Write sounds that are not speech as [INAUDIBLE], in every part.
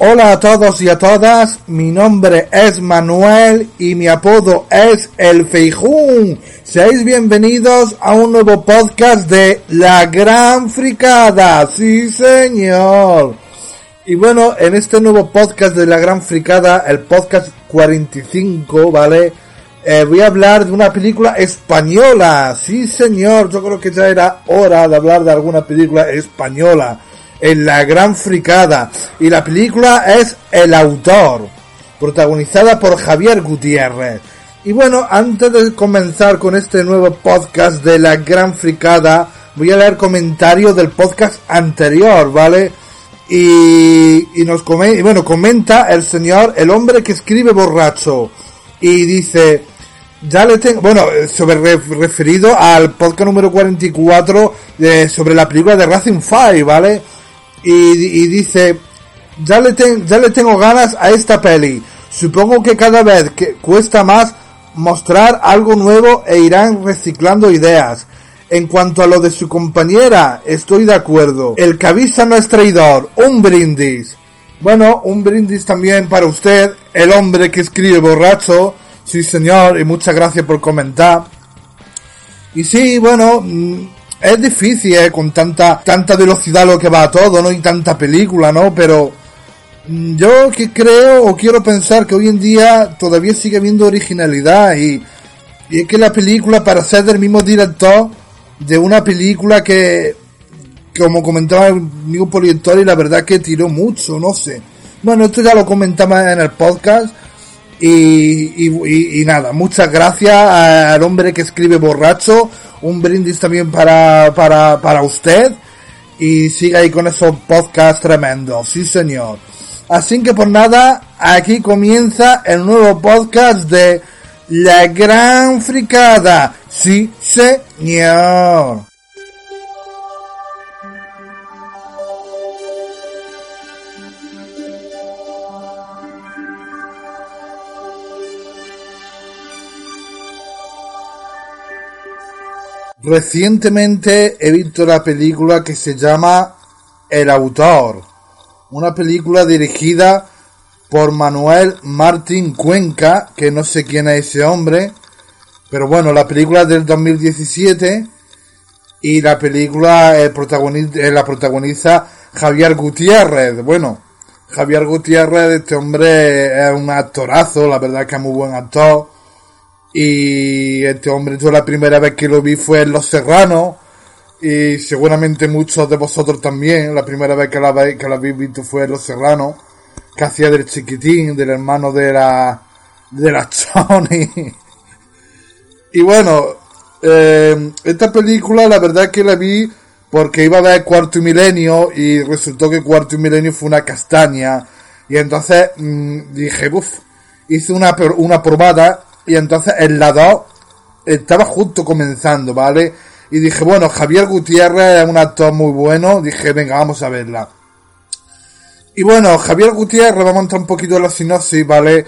Hola a todos y a todas, mi nombre es Manuel y mi apodo es El Feijún. Seáis bienvenidos a un nuevo podcast de La Gran Fricada, sí señor. Y bueno, en este nuevo podcast de La Gran Fricada, el podcast 45, ¿vale? Eh, voy a hablar de una película española, sí señor, yo creo que ya era hora de hablar de alguna película española en la gran fricada. Y la película es El autor, protagonizada por Javier Gutiérrez. Y bueno, antes de comenzar con este nuevo podcast de la gran fricada, voy a leer comentarios del podcast anterior, ¿vale? Y, y nos comenta, bueno, comenta el señor, el hombre que escribe borracho. Y dice, ya le tengo, bueno, sobre re- referido al podcast número 44 de, sobre la película de Racing 5, ¿vale? Y, y dice, ya le, ya le tengo ganas a esta peli. Supongo que cada vez que cuesta más mostrar algo nuevo e irán reciclando ideas. En cuanto a lo de su compañera, estoy de acuerdo. El que no es traidor. Un brindis. Bueno, un brindis también para usted, el hombre que escribe borracho. Sí, señor, y muchas gracias por comentar. Y sí, bueno, mm, es difícil, ¿eh? Con tanta, tanta velocidad lo que va todo, ¿no? Y tanta película, ¿no? Pero mm, yo que creo o quiero pensar que hoy en día todavía sigue habiendo originalidad y, y es que la película, para ser del mismo director de una película que, como comentaba el amigo Polientori, la verdad que tiró mucho, no sé. Bueno, esto ya lo comentamos en el podcast. Y, y, y- nada, muchas gracias al hombre que escribe borracho. Un brindis también para, para, para usted. Y siga ahí con esos podcasts tremendos. Sí, señor. Así que por nada, aquí comienza el nuevo podcast de La Gran Fricada. Sí, señor. Recientemente he visto la película que se llama El autor, una película dirigida por Manuel Martín Cuenca, que no sé quién es ese hombre, pero bueno, la película es del 2017 y la película eh, la protagoniza Javier Gutiérrez. Bueno, Javier Gutiérrez, este hombre es un actorazo, la verdad que es muy buen actor. Y este hombre, yo la primera vez que lo vi fue en Los Serranos. Y seguramente muchos de vosotros también. La primera vez que la, que la habéis visto fue en Los Serranos. Que hacía del chiquitín, del hermano de la, de la [LAUGHS] Choni. Y bueno, eh, esta película la verdad que la vi porque iba a ver Cuarto y Milenio y resultó que Cuarto y Milenio fue una castaña. Y entonces mm, dije, uff, hice una, una probada y entonces en la 2 estaba justo comenzando, ¿vale? Y dije, bueno, Javier Gutiérrez es un actor muy bueno, dije, venga, vamos a verla. Y bueno, Javier Gutiérrez, vamos a entrar un poquito en la sinopsis, ¿vale?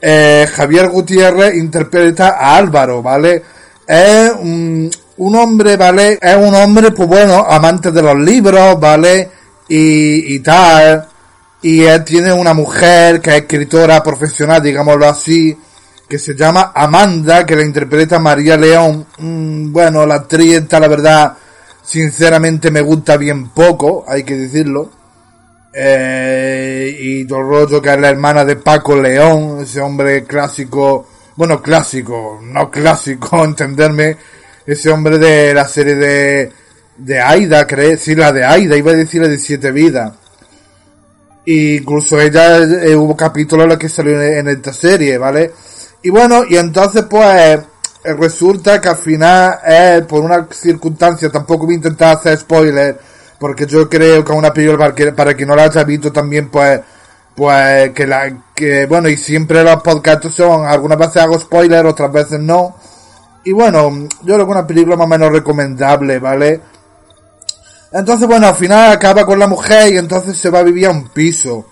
Eh, Javier Gutiérrez interpreta a Álvaro, ¿vale? Es un, hombre, ¿vale? Es un hombre, pues bueno, amante de los libros, ¿vale? Y, y tal. Y él tiene una mujer que es escritora profesional, digámoslo así, que se llama Amanda, que la interpreta María León. Mm, bueno, la actriz está, la verdad, sinceramente me gusta bien poco, hay que decirlo. Eh, y todo el rollo que es la hermana de Paco León, ese hombre clásico, bueno, clásico, no clásico, [LAUGHS] entenderme, ese hombre de la serie de, de Aida, creo, sí, la de Aida, iba a decir la de Siete Vidas. incluso ella, eh, hubo capítulos en los que salió en, esta serie, ¿vale? Y bueno, y entonces pues, eh, resulta que al final, eh, por una circunstancia, tampoco voy a intentar hacer spoiler, porque yo creo que una película para que, para que no la haya visto también, pues, pues, que la, que, bueno, y siempre los podcasts son, algunas veces hago spoiler, otras veces no, y bueno, yo creo que una película más o menos recomendable, ¿vale? Entonces, bueno, al final acaba con la mujer y entonces se va a vivir a un piso.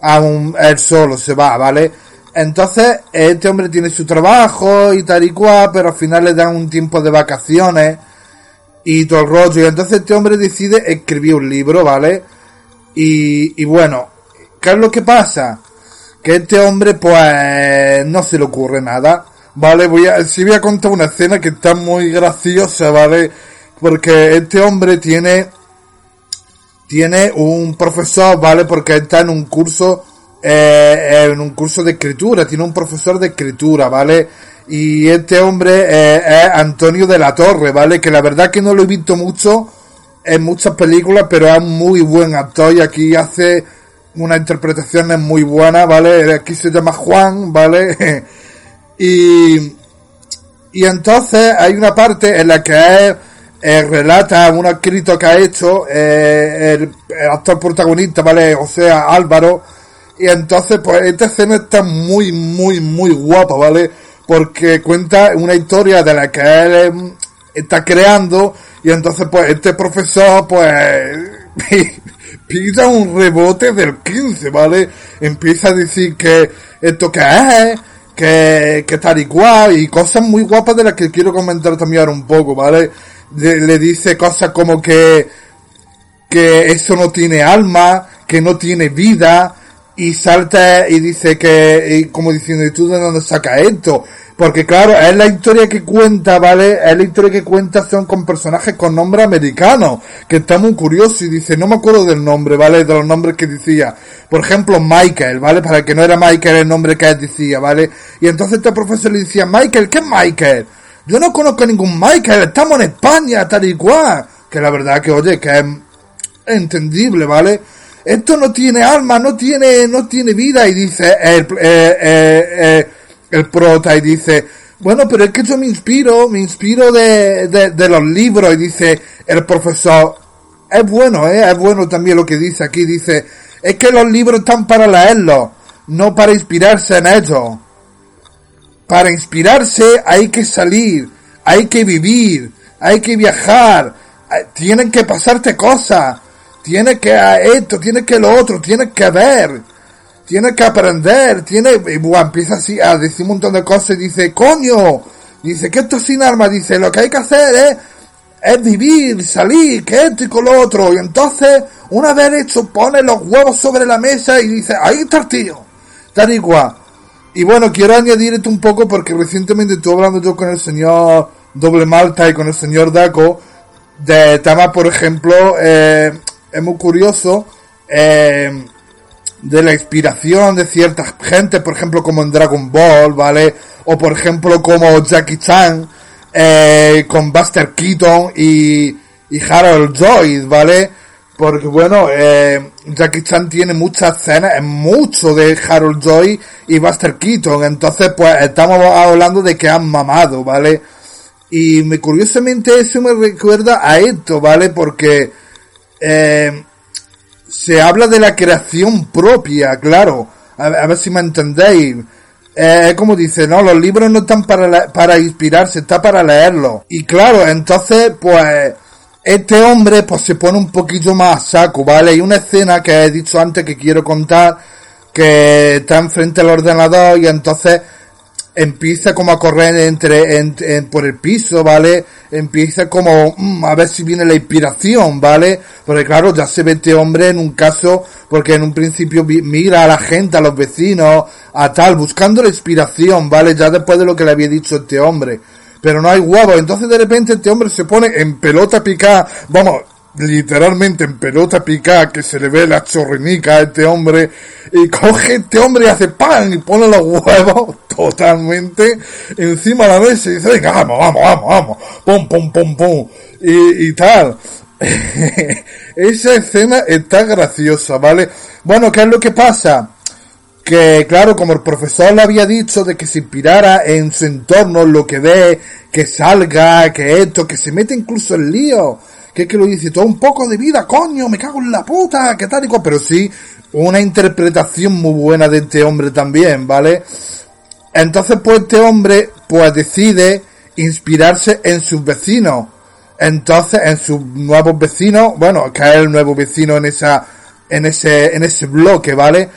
A un, él solo se va, ¿vale? Entonces, este hombre tiene su trabajo y tal y cual, pero al final le dan un tiempo de vacaciones y todo el rollo. Y entonces este hombre decide escribir un libro, ¿vale? Y, y bueno, ¿qué es lo que pasa? Que este hombre, pues, no se le ocurre nada. Vale, voy a, sí voy a contar una escena que está muy graciosa, ¿vale? Porque este hombre tiene, tiene un profesor, ¿vale? Porque está en un curso, eh, en un curso de escritura, tiene un profesor de escritura, ¿vale? Y este hombre eh, es Antonio de la Torre, ¿vale? Que la verdad que no lo he visto mucho en muchas películas, pero es muy buen actor y aquí hace una interpretación muy buena, ¿vale? Aquí se llama Juan, ¿vale? [LAUGHS] Y, y entonces hay una parte en la que él eh, relata un escrito que ha hecho eh, el, actor protagonista, ¿vale? O sea, Álvaro. Y entonces, pues, esta escena está muy, muy, muy guapa, ¿vale? Porque cuenta una historia de la que él em, está creando. Y entonces, pues, este profesor, pues, [LAUGHS] pisa un rebote del 15, ¿vale? Empieza a decir que esto que es, que, que tal y cual, y cosas muy guapas de las que quiero comentar también ahora un poco, ¿vale? le dice cosas como que, que eso no tiene alma, que no tiene vida, y salta y dice que, como diciendo, ¿y tú de dónde sacas esto? Porque claro, es la historia que cuenta, ¿vale? Es la historia que cuenta son con personajes con nombre americanos, que está muy curioso y dice, no me acuerdo del nombre, ¿vale? De los nombres que decía. Por ejemplo, Michael, ¿vale? Para que no era Michael el nombre que él decía, ¿vale? Y entonces este profesor le decía, Michael, ¿qué es Michael? Yo no conozco ningún Michael, estamos en España, tal y cual. Que la verdad que, oye, que es entendible, ¿vale? Esto no tiene alma, no tiene, no tiene vida, y dice el, eh, eh, eh, el prota y dice, bueno, pero es que yo me inspiro, me inspiro de, de, los libros y dice el profesor, es bueno, ¿eh? es bueno también lo que dice aquí, dice, es que los libros están para leerlos, no para inspirarse en ellos. Para inspirarse hay que salir, hay que vivir, hay que viajar, tienen que pasarte cosas, tienes que esto, tienes que lo otro, tienes que ver tiene que aprender, tiene, y bueno, empieza así a decir un montón de cosas y dice, coño, dice que esto es sin arma, dice, lo que hay que hacer es, es vivir, salir, que esto y con lo otro, y entonces, una vez hecho, pone los huevos sobre la mesa y dice, ahí está el tío, tal igual. Y bueno, quiero añadir esto un poco porque recientemente estuve hablando yo con el señor Doble Malta y con el señor Daco de temas, por ejemplo, eh, es muy curioso, eh, de la inspiración de ciertas gente, por ejemplo como en Dragon Ball, ¿vale? O por ejemplo como Jackie Chan, eh, con Buster Keaton y, y Harold Joy, ¿vale? Porque bueno, eh, Jackie Chan tiene muchas escenas, es mucho de Harold Joy y Buster Keaton, entonces pues estamos hablando de que han mamado, ¿vale? Y me, curiosamente eso me recuerda a esto, ¿vale? Porque eh, se habla de la creación propia, claro. A, ver si me entendéis. Eh, es como dice, no, los libros no están para, para inspirarse, está para leerlos. Y claro, entonces, pues, este hombre, pues se pone un poquito más saco, ¿vale? Hay una escena que he dicho antes que quiero contar, que está enfrente del ordenador y entonces empieza como a correr entre, por el piso, ¿vale? Empieza como mm, a ver si viene la inspiración, ¿vale? Porque claro, ya se ve este hombre en un caso, porque en un principio mira a la gente, a los vecinos, a tal, buscando la inspiración, ¿vale? Ya después de lo que le había dicho este hombre. Pero no hay huevos, entonces de repente este hombre se pone en pelota picada, vamos, literalmente en pelota picada que se le ve la chorrinica a este hombre y coge este hombre y hace pan y pone los huevos totalmente encima de la mesa y dice venga vamos vamos vamos vamos pum pum pum pum y, y tal. [LAUGHS] Esa escena está graciosa vale bueno qué es lo que pasa que claro como el profesor le había dicho de que se inspirara en su entorno lo que ve que salga que esto que se mete incluso en lío que es que lo dice todo un poco de vida, coño, me cago en la puta, que tal y pero sí, una interpretación muy buena de este hombre también, ¿vale? Entonces, pues este hombre, pues decide inspirarse en sus vecinos. Entonces, en sus nuevos vecinos, bueno, que es el nuevo vecino en esa, en ese, en ese bloque, ¿vale?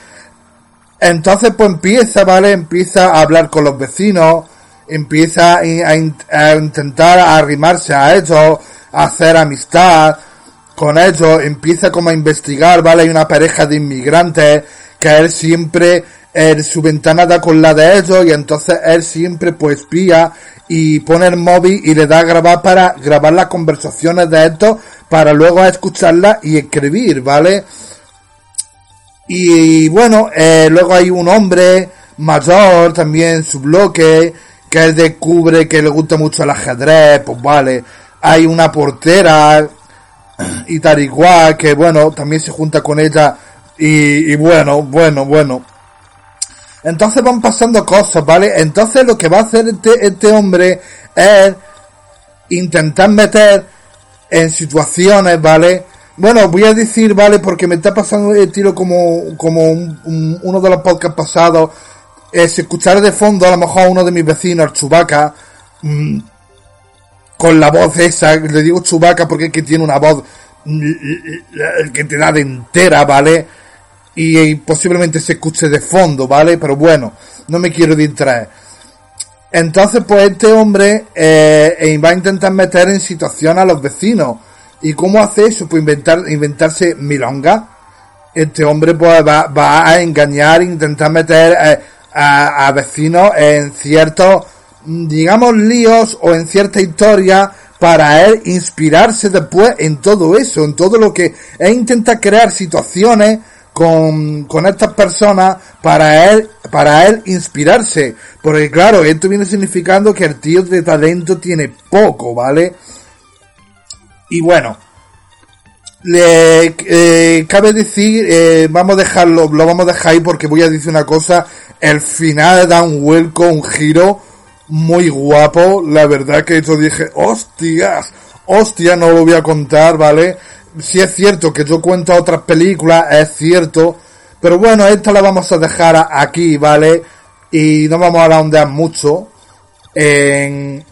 Entonces, pues empieza, ¿vale? Empieza a hablar con los vecinos, empieza a, a intentar arrimarse a ellos, hacer amistad con ellos, empieza como a investigar, ¿vale? Hay una pareja de inmigrantes que él siempre, en su ventana da con la de ellos y entonces él siempre pues espía y pone el móvil y le da a grabar para grabar las conversaciones de estos para luego escucharlas y escribir, ¿vale? Y bueno, eh, luego hay un hombre mayor también su bloque que él descubre que le gusta mucho el ajedrez, pues vale, hay una portera y tal igual que bueno, también se junta con ella y, bueno, bueno, bueno. Entonces van pasando cosas, ¿vale? Entonces lo que va a hacer este, este hombre es intentar meter en situaciones, ¿vale? Bueno, voy a decir, ¿vale? Porque me está pasando el tiro como, como uno de los podcasts pasados. Es escuchar de fondo a lo mejor uno de mis vecinos, Chubaca, mm, con la voz esa, le digo Chubaca porque es que tiene una voz que te da de entera, ¿vale? Y, posiblemente se escuche de fondo, ¿vale? Pero bueno, no me quiero distraer. Entonces, pues este hombre eh, eh, va a intentar meter en situación a los vecinos. ¿Y cómo hace eso? Pues inventar, inventarse milonga. Este hombre pues va, va a engañar, intentar meter eh, a, a, vecinos en ciertos digamos, líos o en cierta historia para él inspirarse después en todo eso, en todo lo que él intenta crear situaciones con, con estas personas para él, para él inspirarse. Porque claro, esto viene significando que el tío de talento tiene poco, ¿vale? Y bueno, le eh, cabe decir, eh, vamos a dejarlo, lo vamos a dejar ahí porque voy a decir una cosa, el final da un vuelco, un giro muy guapo. La verdad que yo dije, hostias, hostia, no lo voy a contar, ¿vale? Si es cierto que yo cuento otras películas, es cierto. Pero bueno, esta la vamos a dejar aquí, ¿vale? Y no vamos a ahondar mucho en,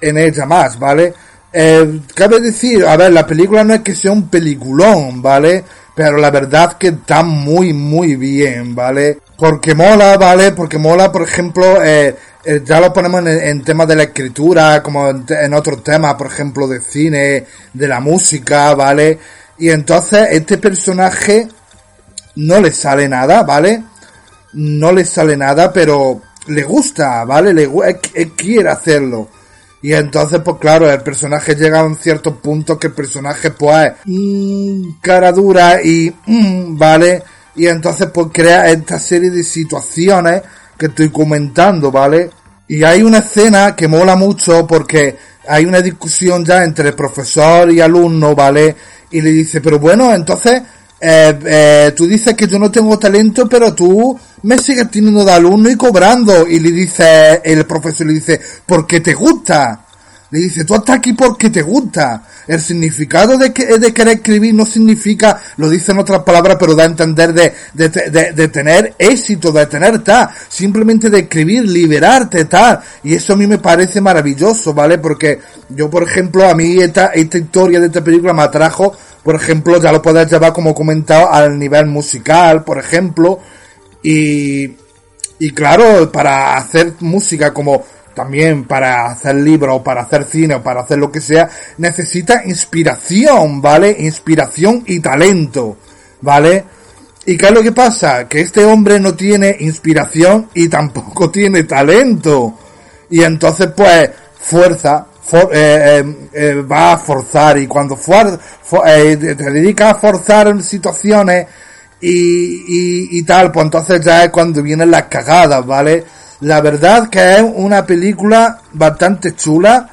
en ella más, ¿vale? Eh, cabe decir, a ver, la película no es que sea un peliculón, ¿vale? Pero la verdad que está muy, muy bien, ¿vale? Porque mola, ¿vale? Porque mola, por ejemplo, eh, eh, ya lo ponemos en, temas de la escritura, como en, otros temas, por ejemplo, de cine, de la música, ¿vale? Y entonces este personaje no le sale nada, ¿vale? No le sale nada, pero le gusta, ¿vale? Le, él, quiere hacerlo. Y entonces, pues claro, el personaje llega a un cierto punto que el personaje, pues, mmm, cara dura y, mmm, ¿vale? Y entonces, pues crea esta serie de situaciones que estoy comentando, ¿vale? Y hay una escena que mola mucho porque hay una discusión ya entre profesor y alumno, ¿vale? Y le dice, pero bueno, entonces, eh, eh, tú dices que yo no tengo talento, pero tú me sigues teniendo de alumno y cobrando. Y le dice, el profesor le dice, porque te gusta. Le dice, tú estás aquí porque te gusta. El significado de, que, de querer escribir no significa, lo dice en otras palabras, pero da a entender de, de, de, de tener éxito, de tener tal. Simplemente de escribir, liberarte, tal. Y eso a mí me parece maravilloso, ¿vale? Porque yo, por ejemplo, a mí esta, esta historia de esta película me atrajo, por ejemplo, ya lo puedes llevar como comentado al nivel musical, por ejemplo. Y, Y claro, para hacer música como también para hacer libros para hacer cine o para hacer lo que sea, necesita inspiración, ¿vale? Inspiración y talento, ¿vale? ¿Y qué es lo que pasa? Que este hombre no tiene inspiración y tampoco [LAUGHS] tiene talento. Y entonces pues fuerza, eh, eh, eh, va a forzar y cuando for, te dedica a forzar situaciones y, y, tal, pues entonces ya es cuando vienen las cagadas, ¿vale? La verdad que es una película bastante chula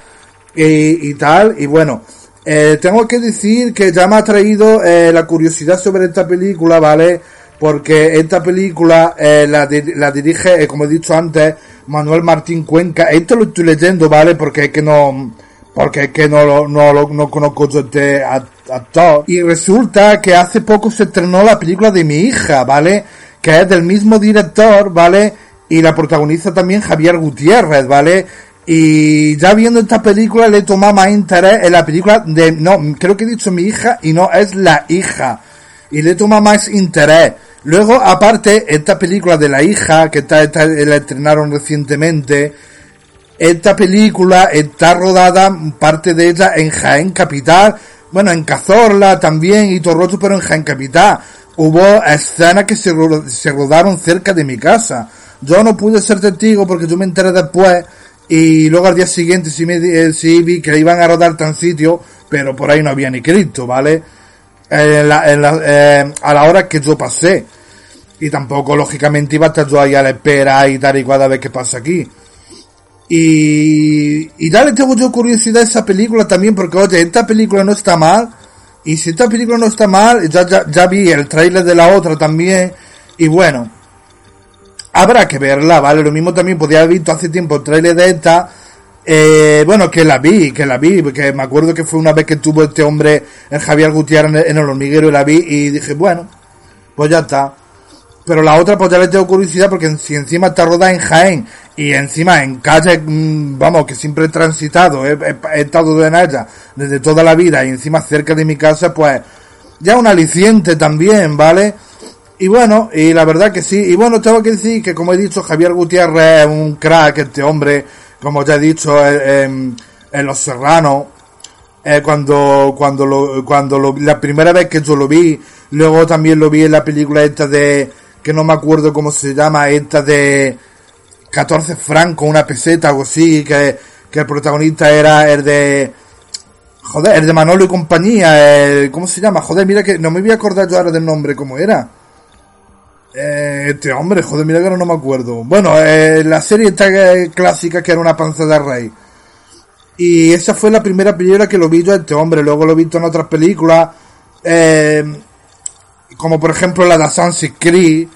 y, y tal, y bueno, eh, tengo que decir que ya me ha traído eh, la curiosidad sobre esta película, ¿vale? Porque esta película eh, la, la, dirige, como he dicho antes, Manuel Martín Cuenca. Esto lo estoy leyendo, ¿vale? Porque es que no, porque es que no, no, no conozco yo este actor. Y resulta que hace poco se estrenó la película de mi hija, ¿vale? Que es del mismo director, ¿vale? Y la protagoniza también Javier Gutiérrez, ¿vale? Y ya viendo esta película le toma más interés en la película de, no, creo que he dicho mi hija y no es la hija. Y le toma más interés. Luego, aparte, esta película de la hija, que está, la estrenaron recientemente, esta película está rodada, parte de ella en Jaén Capital, bueno, en Cazorla también y Torroto, pero en Jaén Capital. Hubo escenas que se, se rodaron cerca de mi casa. Yo no pude ser testigo porque yo me enteré después y luego al día siguiente sí, me, eh, sí vi que iban a rodar tan sitio, pero por ahí no había ni Cristo, ¿vale? En la, en la, eh, a la hora que yo pasé. Y tampoco, lógicamente, iba a estar yo ahí a la espera y tal y cual a ver qué pasa aquí. Y, y ya le tengo yo curiosidad a esa película también, porque oye, esta película no está mal. Y si esta película no está mal, ya, ya, ya vi el trailer de la otra también. Y bueno, habrá que verla, ¿vale? Lo mismo también podía haber visto hace tiempo el trailer de esta. Eh, bueno, que la vi, que la vi, porque me acuerdo que fue una vez que tuvo este hombre, el Javier Gutiérrez, en el hormiguero y la vi y dije, bueno, pues ya está. Pero la otra, pues ya le tengo curiosidad porque si encima está rodada en Jaén y encima en calle, mm, vamos, que siempre he transitado, he, estado en ella desde toda la vida y encima cerca de mi casa, pues ya un aliciente también, ¿vale? Y bueno, y la verdad que sí. Y bueno, tengo que decir que, como he dicho, Javier Gutiérrez es un crack, este hombre, como ya he dicho, en, Los Serranos. Eh, cuando, cuando lo, cuando lo, la primera vez que yo lo vi, luego también lo vi en la película esta de, que no me acuerdo cómo se llama, esta de 14 francos, una peseta, algo así, que, que el protagonista era el de, joder, el de Manolo y compañía, ¿cómo se llama? Joder, mira que no me voy a acordar yo ahora del nombre, ¿cómo era? Eh, este hombre, joder, mira que ahora no me acuerdo. Bueno, eh, la serie esta clásica que era una panza de rey. Y esa fue la primera película que lo vi yo este hombre. Luego lo he visto en otras películas. Eh, como por ejemplo la de Assassin's Creed.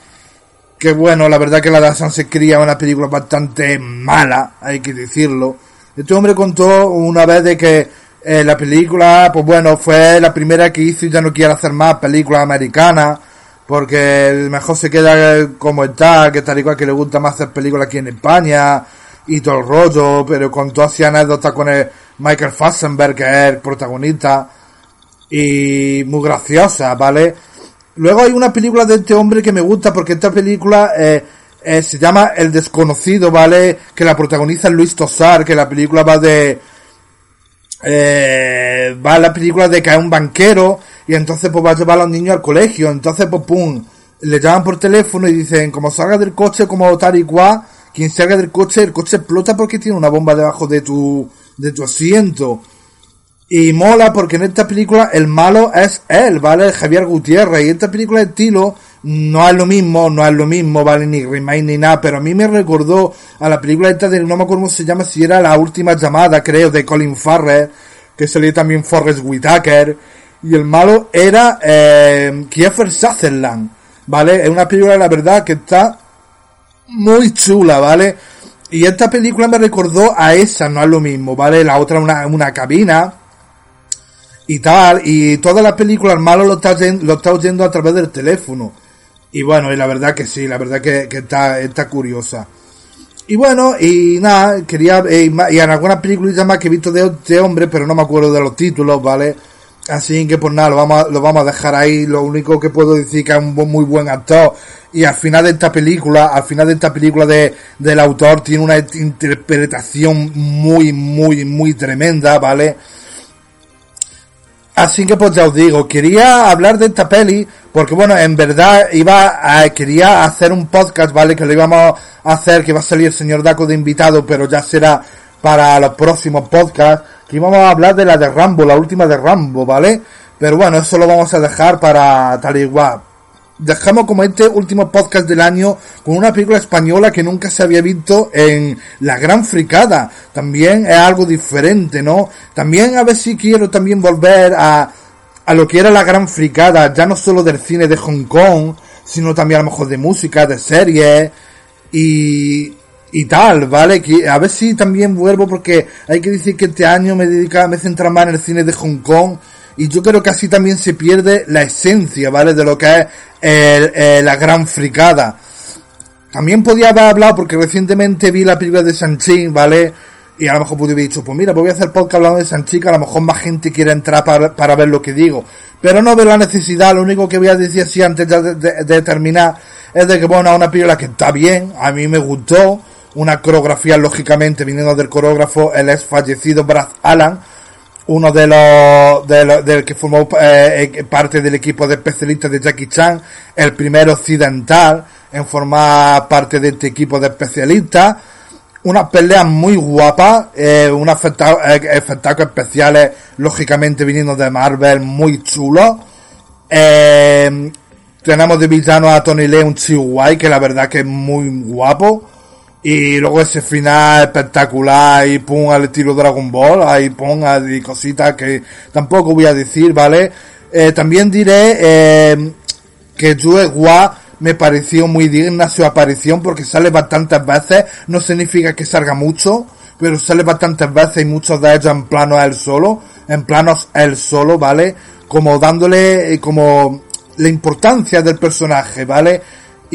Que bueno, la verdad que la de Assassin's Creed es una película bastante mala, hay que decirlo. Este hombre contó una vez de que eh, la película, pues bueno, fue la primera que hizo y ya no quiere hacer más películas americanas porque mejor se queda como está, que tal y cual que le gusta más hacer películas aquí en España y todo el rollo, pero con todas las anécdotas con el Michael Fassbender, que es el protagonista, y muy graciosa, ¿vale? Luego hay una película de este hombre que me gusta porque esta película eh, eh, se llama El Desconocido, ¿vale? Que la protagoniza Luis Tosar, que la película va de... Eh, va la película de que es un banquero y entonces pues va a llevar a los niños al colegio, entonces pues pum, le llaman por teléfono y dicen, como salga del coche como tal y cual, quien salga del coche, el coche explota porque tiene una bomba debajo de tu, de tu asiento. Y mola porque en esta película el malo es él, ¿vale? Javier Gutiérrez. Y esta película de estilo no es lo mismo, no es lo mismo, ¿vale? Ni Remain ni nada. Pero a mí me recordó a la película esta de, no me acuerdo cómo se llama, si era La Última Llamada, creo, de Colin Farrell. Que salió también Forrest Whitaker y el malo era eh, Kiefer Sutherland, ¿vale? Es una película, la verdad, que está muy chula, ¿vale? Y esta película me recordó a esa, no es lo mismo, ¿vale? La otra una, una cabina y tal, y toda la película el malo lo está, lo está oyendo a través del teléfono. Y bueno, y la verdad que sí, la verdad que, que está, está curiosa. Y bueno, y nada, quería, y, en algunas películas más que he visto de este hombre, pero no me acuerdo de los títulos, ¿vale? Así que pues nada, lo vamos, a, lo vamos a dejar ahí. Lo único que puedo decir que es un muy buen actor. Y al final de esta película, al final de esta película de, del autor tiene una interpretación muy, muy, muy tremenda, ¿vale? Así que pues ya os digo, quería hablar de esta peli, porque bueno, en verdad iba a, quería hacer un podcast, ¿vale? Que lo íbamos a hacer, que va a salir el señor Daco de invitado, pero ya será para los próximos podcasts, que íbamos a hablar de la de Rambo, la última de Rambo, ¿vale? Pero bueno, eso lo vamos a dejar para tal igual dejamos como este último podcast del año con una película española que nunca se había visto en La Gran Fricada. También es algo diferente, ¿no? También a ver si quiero también volver a, a lo que era La Gran Fricada, ya no solo del cine de Hong Kong, sino también a lo mejor de música, de series y, y tal, ¿vale? Que a ver si también vuelvo porque hay que decir que este año me dedica, me centra más en el cine de Hong Kong y yo creo que así también se pierde la esencia, ¿vale? De lo que es eh, la gran fricada. También podía haber hablado, porque recientemente vi la película de Sanchi, ¿vale? Y a lo mejor pude haber dicho, pues mira, pues voy a hacer podcast hablando de Sanchi, que a lo mejor más gente quiere entrar para, para ver lo que digo. Pero no veo la necesidad, lo único que voy a decir así antes de, terminar es de que, bueno, una película que está bien, a mí me gustó, una coreografía, lógicamente, viniendo del coreógrafo, el ex fallecido Brad Allan, uno de los, de que formó eh, eh, parte del equipo de especialistas de Jackie Chan, el primer occidental en formar parte de este equipo de especialistas, unas peleas muy guapas, eh, unos espectáculos especiales, lógicamente viniendo de Marvel, muy chulos. Eh, tenemos de villano a Tony Leung Chihuahua, que la verdad que es muy guapo. Y luego ese final espectacular y pum al estilo Dragon Ball, ahí pum y cositas que tampoco voy a decir, ¿vale? Eh, también diré eh, que Jue Hua me pareció muy digna su aparición porque sale bastantes veces, no significa que salga mucho, pero sale bastantes veces y muchos de ellos en plano a él solo, en planos él solo, ¿vale? Como dándole eh, como la importancia del personaje, ¿vale?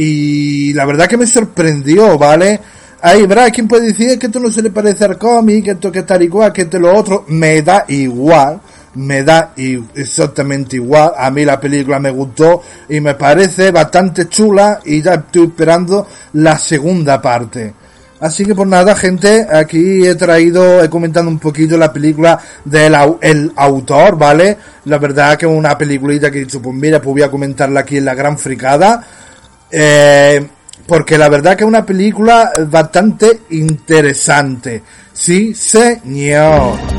Y la verdad que me sorprendió, ¿vale? Ahí, ¿verdad? ¿Quién puede decir que esto no se le parece al cómic, que esto que está igual, que esto lo otro? Me da igual, me da exactamente igual. A mí la película me gustó y me parece bastante chula y ya estoy esperando la segunda parte. Así que por nada, gente, aquí he traído, he comentado un poquito la película del el autor, ¿vale? La verdad que es una peliculita que he dicho, pues mira, pues voy a comentarla aquí en la gran fricada. Eh, porque la verdad que es una película bastante interesante. Sí, señor.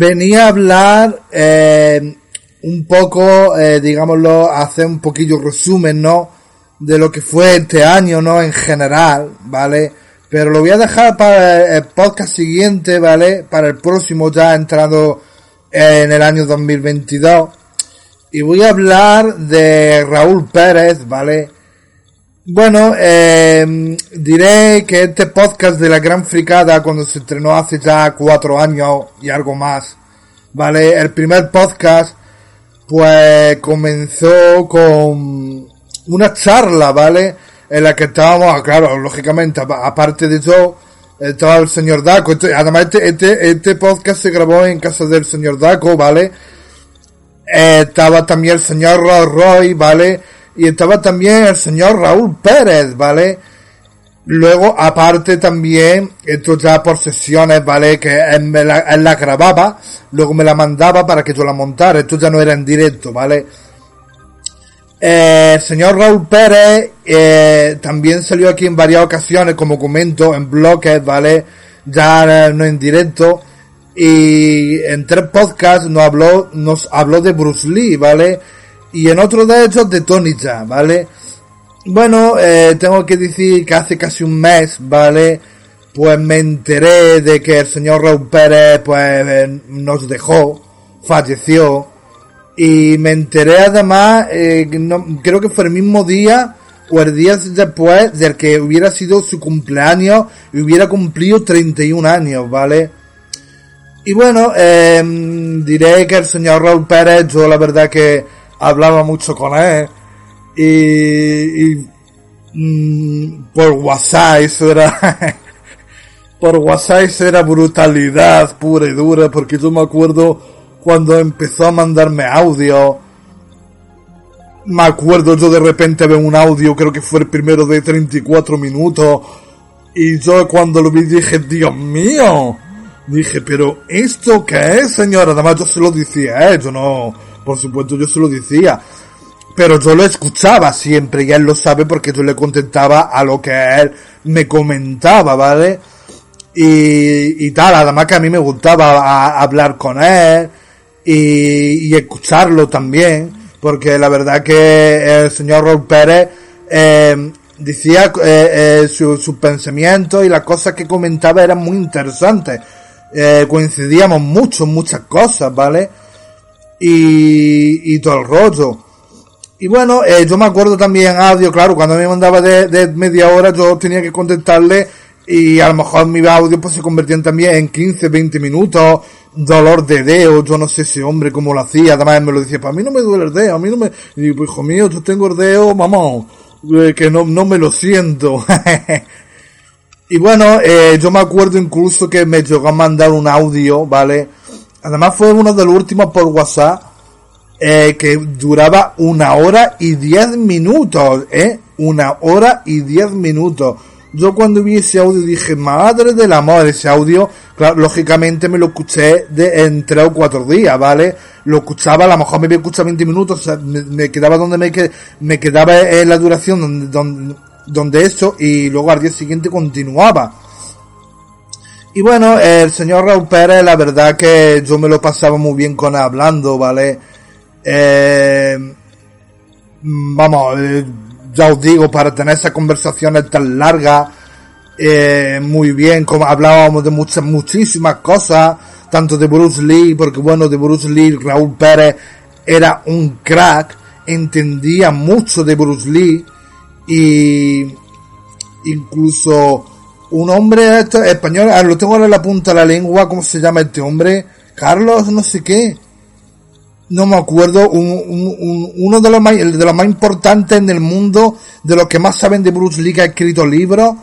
Venía a hablar eh, un poco, eh, digámoslo, hacer un poquillo resumen, ¿no? De lo que fue este año, ¿no? En general, ¿vale? Pero lo voy a dejar para el podcast siguiente, ¿vale? Para el próximo ya entrando en el año 2022. Y voy a hablar de Raúl Pérez, ¿vale? Bueno, eh, diré que este podcast de la Gran Fricada, cuando se estrenó hace ya cuatro años y algo más, ¿vale? El primer podcast, pues comenzó con una charla, ¿vale? En la que estábamos, ah, claro, lógicamente, aparte de yo, estaba el señor Daco. Este, además, este, este, este, podcast se grabó en casa del señor Daco, ¿vale? Eh, estaba también el señor Roy, ¿vale? Y estaba también el señor Raúl Pérez, ¿vale? Luego, aparte también, esto ya por sesiones, ¿vale? Que él, la, grababa, luego me la mandaba para que yo la montara, esto ya no era en directo, ¿vale? Eh, el señor Raúl Pérez eh, también salió aquí en varias ocasiones, como comento, en bloques, ¿vale? Ya no en directo. Y en tres podcasts nos habló, nos habló de Bruce Lee, ¿vale? Y en otro de ellos de Tony Jaa, ¿vale? Bueno, eh, tengo que decir que hace casi un mes, ¿vale? Pues me enteré de que el señor Raúl Pérez, pues, nos dejó, falleció. Y me enteré además, eh, no, creo que fue el mismo día o el día después del que hubiera sido su cumpleaños y hubiera cumplido 31 años, ¿vale? Y bueno, eh, diré que el señor Raúl Pérez, yo la verdad que hablaba mucho con él y, mmm, por WhatsApp eso era [LAUGHS] por WhatsApp eso era brutalidad pura y dura porque yo me acuerdo cuando empezó a mandarme audio me acuerdo yo de repente veo un audio creo que fue el primero de 34 minutos y yo cuando lo vi dije Dios mío dije pero esto qué es señora además yo se lo decía eh, yo no por supuesto yo se lo decía pero yo lo escuchaba siempre y él lo sabe porque yo le contestaba a lo que él me comentaba, ¿vale? Y, tal, además que a mí me gustaba hablar con él y, escucharlo también, porque la verdad que el señor Raúl Pérez eh, decía eh, eh, sus su pensamientos y las cosas que comentaba eran muy interesantes. Coincidíamos mucho en muchas cosas, ¿vale? Y, y todo el rollo. Y bueno, eh, yo me acuerdo también audio, claro, cuando me mandaba de, de, media hora yo tenía que contestarle y a lo mejor mi audio pues se convertían también en 15, 20 minutos, dolor de dedo, yo no sé ese hombre cómo lo hacía, además me lo decía, para mí no me duele el dedo, a mí no me, digo, pues hijo mío, yo tengo el dedo, vamos, eh, que no, no me lo siento. [LAUGHS] y bueno, eh, yo me acuerdo incluso que me llegó a mandar un audio, ¿vale? Además fue uno de los últimos por WhatsApp, eh, que duraba una hora y diez minutos, ¿eh? Una hora y diez minutos. Yo cuando vi ese audio dije, madre del amor, ese audio, claro, lógicamente me lo escuché de, en tres o cuatro días, ¿vale? Lo escuchaba, a lo mejor me había escuchado 20 minutos, o sea, me, quedaba donde me, me quedaba en la duración donde, donde, donde eso, y luego al día siguiente continuaba. Y bueno, el señor Raúl Pérez, la verdad que yo me lo pasaba muy bien con hablando, ¿vale? Eh, vamos, eh, ya os digo, para tener esas conversaciones tan largas, eh, muy bien, como hablábamos de muchas, muchísimas cosas, tanto de Bruce Lee, porque bueno, de Bruce Lee, Raúl Pérez era un crack, entendía mucho de Bruce Lee, y incluso un hombre español, lo tengo en la punta de la lengua, ¿cómo se llama este hombre? Carlos, no sé qué no me acuerdo, un, un, uno de los, más, de los más importantes en el mundo, de los que más saben de Bruce Lee, que ha escrito libros,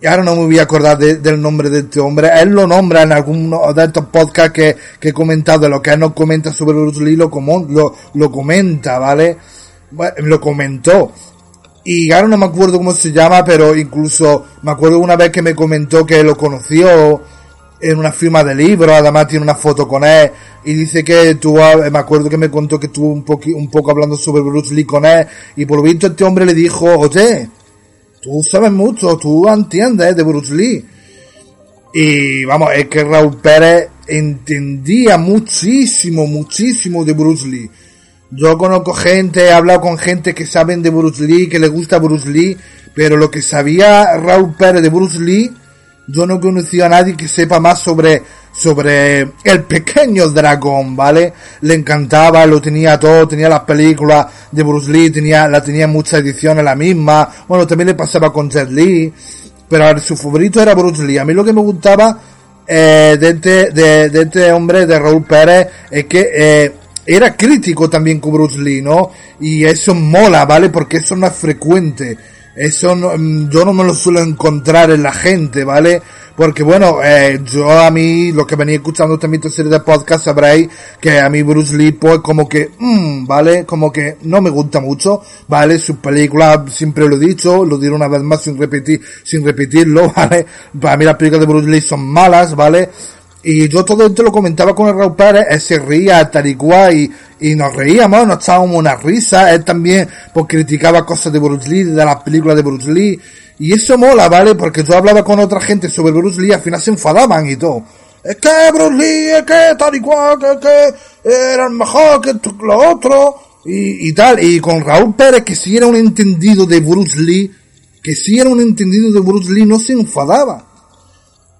y ahora no me voy a acordar de, del nombre de este hombre, él lo nombra en alguno de estos podcasts que, que he comentado, de lo que él nos comenta sobre Bruce Lee, lo, lo, lo comenta, ¿vale? Bueno, lo comentó. Y ahora no me acuerdo cómo se llama, pero incluso me acuerdo una vez que me comentó que lo conoció en una firma de libros, además tiene una foto con él, y dice que tú, me acuerdo que me contó que estuvo un, poco, un poco hablando sobre Bruce Lee con él, y por lo visto este hombre le dijo, oye, tú sabes mucho, tú entiendes de Bruce Lee. Y vamos, es que Raúl Pérez entendía muchísimo, muchísimo de Bruce Lee. Yo conozco gente, he hablado con gente que saben de Bruce Lee, que le gusta Bruce Lee, pero lo que sabía Raúl Pérez de Bruce Lee, yo no conocía a nadie que sepa más sobre sobre el pequeño dragón, ¿vale? Le encantaba, lo tenía todo, tenía las películas de Bruce Lee, tenía, la tenía en muchas ediciones la misma, bueno, también le pasaba con Jet Li, pero su favorito era Bruce Lee. A mí lo que me gustaba eh, de, este, de, de, este hombre, de Raúl Pérez, es que eh, era crítico también con Bruce Lee, ¿no? Y eso mola, ¿vale? Porque eso no es frecuente. Eso no, yo no me lo suelo encontrar en la gente, ¿vale? Porque bueno, eh, yo a mí, lo que venía escuchando también esta serie de podcast, sabréis que a mí Bruce Lee, pues como que, mmm, ¿vale? Como que no me gusta mucho, ¿vale? Sus películas, siempre lo he dicho, lo diré una vez más sin repetir, sin repetirlo, [LAUGHS] ¿vale? Para mí las películas de Bruce Lee son malas, ¿vale? Y yo todo esto lo comentaba con Raúl Pérez, él se ría tal y cual, y, y nos reíamos, nos echábamos una risa, él también pues criticaba cosas de Bruce Lee, de las películas de Bruce Lee, y eso mola, ¿vale? Porque yo hablaba con otra gente sobre Bruce Lee, al final se enfadaban y todo. Es que Bruce Lee, es que tal y cual, que, que era mejor que lo otro, y, y tal, y con Raúl Pérez, que si era un entendido de Bruce Lee, que si era un entendido de Bruce Lee, no se enfadaba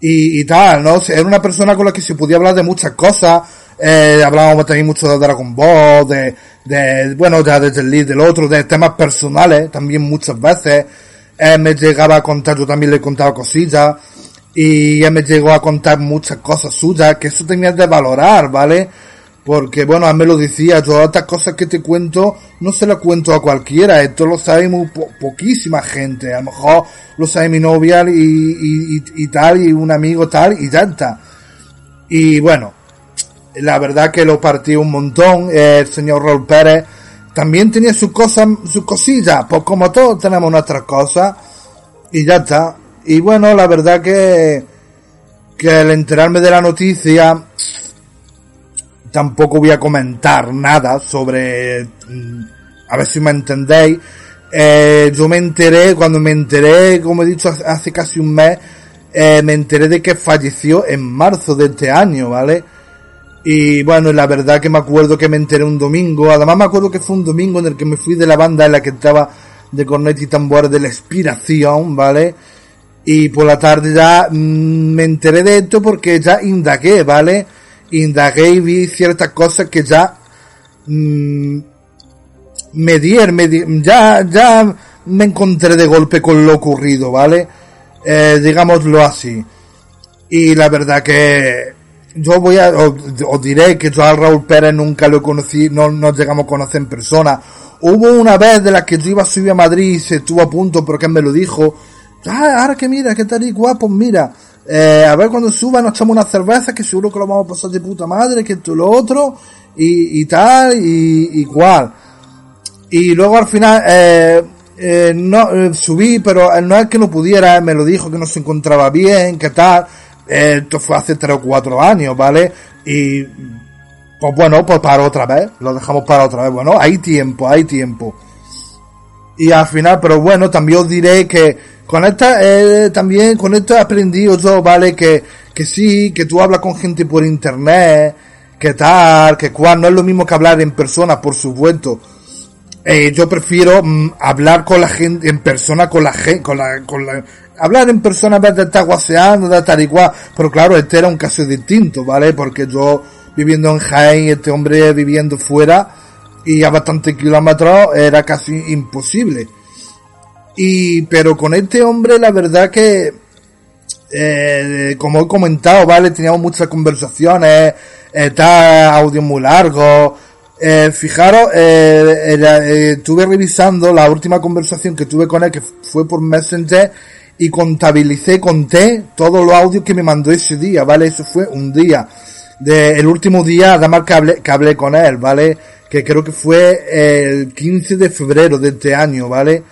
y, y tal, ¿no? Era una persona con la que se podía hablar de muchas cosas, eh, hablábamos también mucho de Dragon Ball, de, de bueno, ya desde el lead del otro, de temas personales, también muchas veces. Él me llegaba a contar, yo también le he contado cosillas, y él me llegó a contar muchas cosas suyas, que eso tenías de valorar, ¿vale? Porque, bueno, a mí lo decía, todas estas cosas que te cuento, no se las cuento a cualquiera, esto lo sabe muy poquísima gente, a lo mejor lo sabe mi novia y, y, y, tal, y un amigo tal, y está. Y bueno, la verdad que lo partí un montón, el señor Raúl Pérez también tenía sus cosas, sus cosillas, pues como todos tenemos nuestras cosas, y ya está. Y bueno, la verdad que, que al enterarme de la noticia, tampoco voy a comentar nada sobre, mm, a ver si me entendéis. Eh, yo me enteré, cuando me enteré, como he dicho, hace casi un mes, eh, me enteré de que falleció en marzo de este año, ¿vale? Y bueno, la verdad que me acuerdo que me enteré un domingo, además me acuerdo que fue un domingo en el que me fui de la banda en la que estaba de cornet y tambor de la inspiración, ¿vale? Y por la tarde ya mm, me enteré de esto porque ya indagué, ¿vale? Indagué y vi ciertas cosas que ya mmm, me dieron, me ya, ya me encontré de golpe con lo ocurrido, ¿vale? Eh, digámoslo así. Y la verdad que yo voy a, os, diré que yo al Raúl Pérez nunca lo conocí, no nos llegamos a conocer en persona. Hubo una vez de la que yo iba a subir a Madrid y se estuvo a punto porque me lo dijo. Ah, ahora que mira, que tal y guapo, mira. Eh, a ver cuando suba nos echamos una cerveza que seguro que lo vamos a pasar de puta madre, que esto lo otro, y, y tal, y, y cual. Y luego al final, eh, eh, no, subí, pero no es que no pudiera, me lo dijo que no se encontraba bien, que tal. Esto fue hace tres o cuatro años, ¿vale? Y, pues bueno, pues para otra vez, lo dejamos para otra vez. Bueno, hay tiempo, hay tiempo. Y al final, pero bueno, también os diré que con esta, eh, también con esto he aprendido yo, ¿vale? Que, que sí, que tú hablas con gente por internet, que tal, que cual, no es lo mismo que hablar en persona, por supuesto. Eh, yo prefiero mm, hablar con la gente, en persona con la gente, con la, con la, hablar en persona en vez de estar guaseando, de estar igual, pero claro, este era un caso distinto, ¿vale? Porque yo viviendo en Jaén, este hombre viviendo fuera, y a bastantes kilómetros, era casi imposible. Y, pero con este hombre, la verdad que, eh, como he comentado, vale, teníamos muchas conversaciones, está audio muy largo. Eh, fijaros, eh, eh, estuve revisando la última conversación que tuve con él, que fue por Messenger, y contabilicé, conté todos los audios que me mandó ese día, ¿vale? Eso fue un día. De, el último día, además que hablé, que hablé con él, ¿vale? Que creo que fue el 15 de febrero de este año, ¿vale?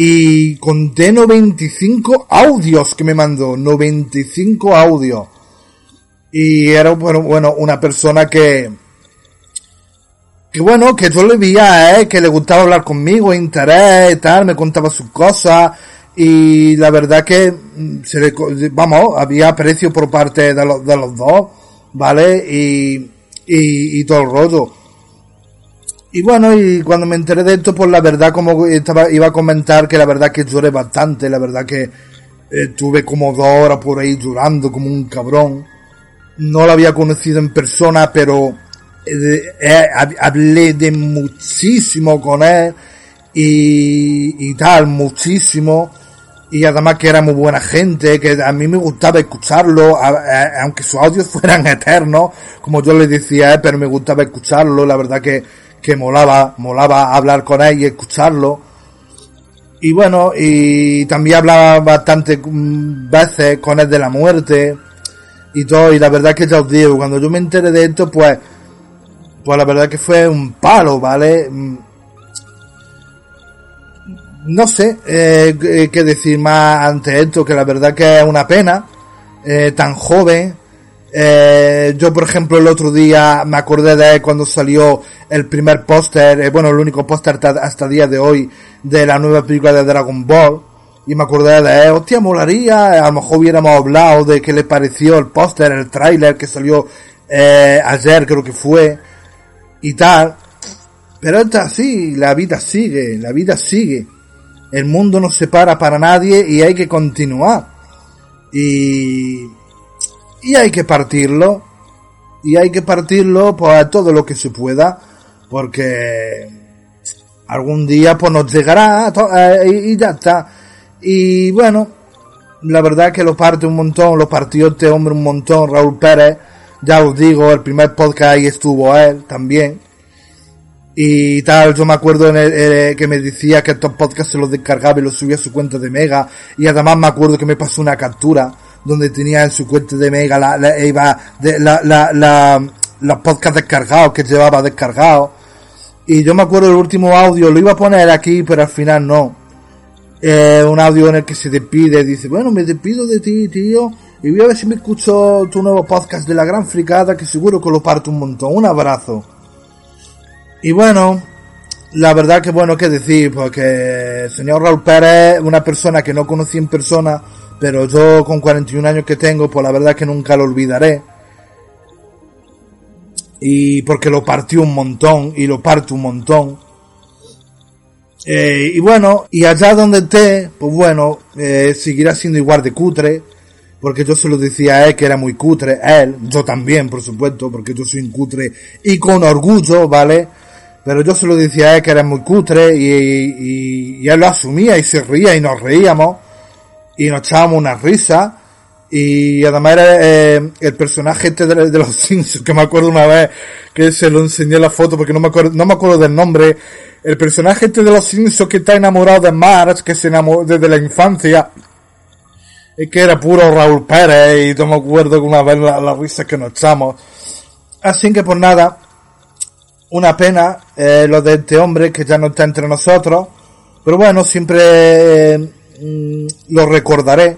y conté 95 audios que me mandó, 95 audios. Y era, bueno, bueno una persona que, que bueno, que yo le veía, eh, que le gustaba hablar conmigo, interés y tal, me contaba sus cosas, y la verdad que, mm, se le, vamos, había aprecio por parte de los, de los dos, ¿vale? Y, y, todo el rollo. Y bueno, y cuando me enteré de esto, pues la verdad, como estaba, iba a comentar que la verdad que lloré bastante, la verdad que estuve como dos horas por ahí llorando como un cabrón. No lo había conocido en persona, pero eh, eh, hablé de muchísimo con él y, y tal, muchísimo. Y además que era muy buena gente, que a mí me gustaba escucharlo, aunque sus audios [LAUGHS] fueran eternos, como yo le decía, pero me gustaba escucharlo, la verdad que que molaba, molaba hablar con él y escucharlo. Y bueno, y también hablaba bastante mm, veces con él de la muerte y todo, y la verdad que ya os digo, cuando yo me enteré de esto, pues, pues la verdad que fue un palo, ¿vale? Mm. No sé eh, qué decir más ante esto, que la verdad que es una pena, eh, tan joven, Eh, yo, por ejemplo, el otro día me acordé de cuando salió el primer póster, eh, bueno, el único póster hasta el día de hoy de la nueva película de Dragon Ball. Y me acordé de él, hostia, molaría, a lo mejor hubiéramos hablado de qué le pareció el póster, el tráiler que salió eh, ayer, creo que fue, y tal. Pero está así, la vida sigue, la vida sigue. El mundo no se para para nadie y hay que continuar. Y y hay que partirlo. Y hay que partirlo pues todo lo que se pueda porque algún día pues nos llegará eh, y, ya está. Y bueno la verdad que lo parte un montón lo partió este hombre un montón Raúl Pérez. Ya os digo el primer podcast ahí estuvo él también. Y tal, yo me acuerdo en el, que me decía que estos podcasts se los descargaba y los subía a su cuenta de Mega, y además me acuerdo que me pasó una captura donde tenía en su cuenta de Mega la, la, iba de, la, la, los podcasts descargados que llevaba descargados. Y yo me acuerdo del último audio, lo iba a poner aquí, pero al final no. Eh, un audio en el que se despide, dice, bueno, me despido de ti, tío, y voy a ver si me escucho tu nuevo podcast de la gran fricada, que seguro que lo parto un montón. Un abrazo. Y bueno, la verdad que bueno, que decir, porque el señor Raúl Pérez, una persona que no conocí en persona, pero yo con 41 años que tengo, pues la verdad que nunca lo olvidaré. Y porque lo partió un montón y lo parto un montón. Eh, y bueno, y allá donde esté, pues bueno, eh, seguirá siendo igual de cutre. Porque yo se lo decía a él que era muy cutre, él, yo también, por supuesto, porque yo soy un cutre y con orgullo, ¿vale? Pero yo se lo decía a él que era muy cutre y, y, y él lo asumía y se reía y nos reíamos y nos echábamos una risa. Y además era eh, el personaje este de, los [LAUGHS] Simpsons, que me acuerdo una vez que se lo enseñé la foto porque no me acuerdo, no me acuerdo del nombre. El personaje este de los Simpsons que está enamorado de Marge, que se enamoró desde la infancia. Y que era puro Raúl Pérez, y no me acuerdo una vez la, la risa que nos echamos. Así que por nada, una pena eh, lo de este hombre que ya no está entre nosotros. Pero bueno, siempre eh, Mm, lo recordaré.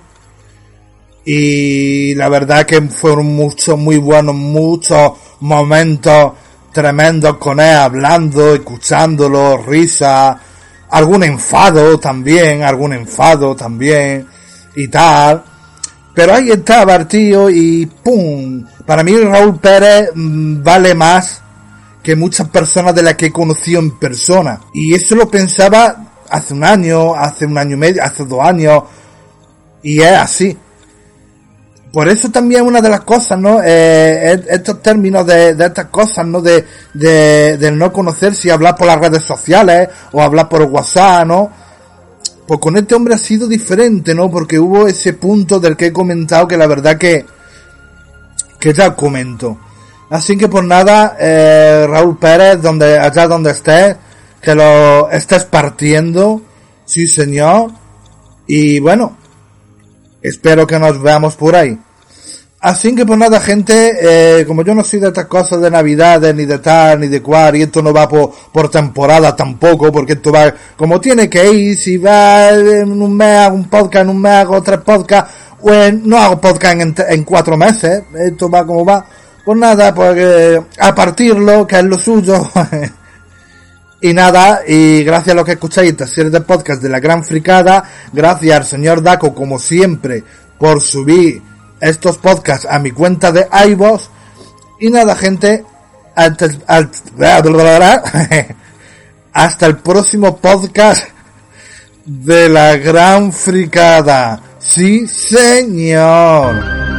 Y la verdad que fueron muchos, muy buenos, muchos momentos tremendos con él, hablando, escuchándolo, risa, algún enfado también, algún enfado también, y tal. Pero ahí estaba el tío y ¡pum! Para mí Raúl Pérez mm, vale más que muchas personas de las que he conocido en persona. Y eso lo pensaba hace un año, hace un año y medio, hace dos años, y es así. Por eso también una de las cosas, ¿no? Eh, estos términos de, estas cosas, ¿no? De, no conocer si hablar por las redes sociales o hablar por WhatsApp, ¿no? Pues con este hombre ha sido diferente, ¿no? Porque hubo ese punto del que he comentado que la verdad que, que ya comento. Así que por nada, eh, Raúl Pérez, donde, allá donde estés, que lo estés partiendo, sí señor, y bueno, espero que nos veamos por ahí. Así que pues nada gente, eh, como yo no soy de estas cosas de navidades, ni de tal, ni de cual, y esto no va por, por temporada tampoco, porque esto va como tiene que ir, si va en un mes hago un podcast, en un mes hago tres podcasts, no hago podcast en, en cuatro meses, esto va como va. Pues nada, pues eh, a partirlo, que es lo suyo, [LAUGHS] Y nada, y gracias a los que escucháis esta serie de podcast de la Gran Fricada, gracias al señor Daco, como siempre, por subir estos podcasts a mi cuenta de iVoox. Y nada, gente, hasta el [LAUGHS] próximo podcast de la Gran Fricada. Sí, señor.